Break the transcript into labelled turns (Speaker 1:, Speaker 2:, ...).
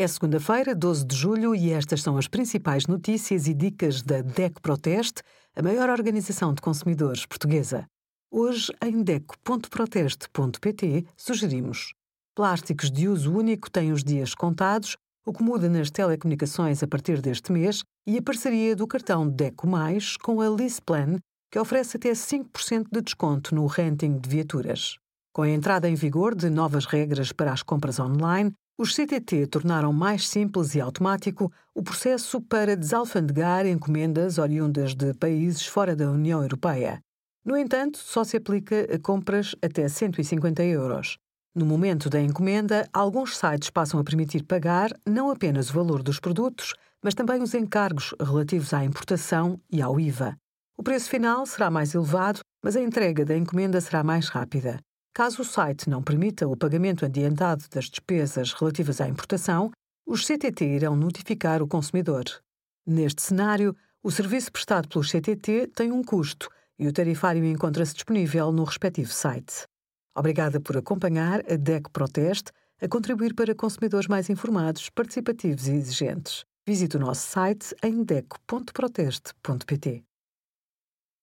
Speaker 1: É segunda-feira, 12 de julho, e estas são as principais notícias e dicas da DEC Proteste, a maior organização de consumidores portuguesa. Hoje, em DEC.proteste.pt, sugerimos: plásticos de uso único têm os dias contados, o que muda nas telecomunicações a partir deste mês, e a parceria do cartão DECO Mais com a Leaseplan, que oferece até 5% de desconto no renting de viaturas. Com a entrada em vigor de novas regras para as compras online, os CTT tornaram mais simples e automático o processo para desalfandegar encomendas oriundas de países fora da União Europeia. No entanto, só se aplica a compras até 150 euros. No momento da encomenda, alguns sites passam a permitir pagar não apenas o valor dos produtos, mas também os encargos relativos à importação e ao IVA. O preço final será mais elevado, mas a entrega da encomenda será mais rápida. Caso o site não permita o pagamento adiantado das despesas relativas à importação, os CTT irão notificar o consumidor. Neste cenário, o serviço prestado pelos CTT tem um custo e o tarifário encontra-se disponível no respectivo site. Obrigada por acompanhar a DEC Proteste a contribuir para consumidores mais informados, participativos e exigentes. Visite o nosso site em deco.proteste.pt.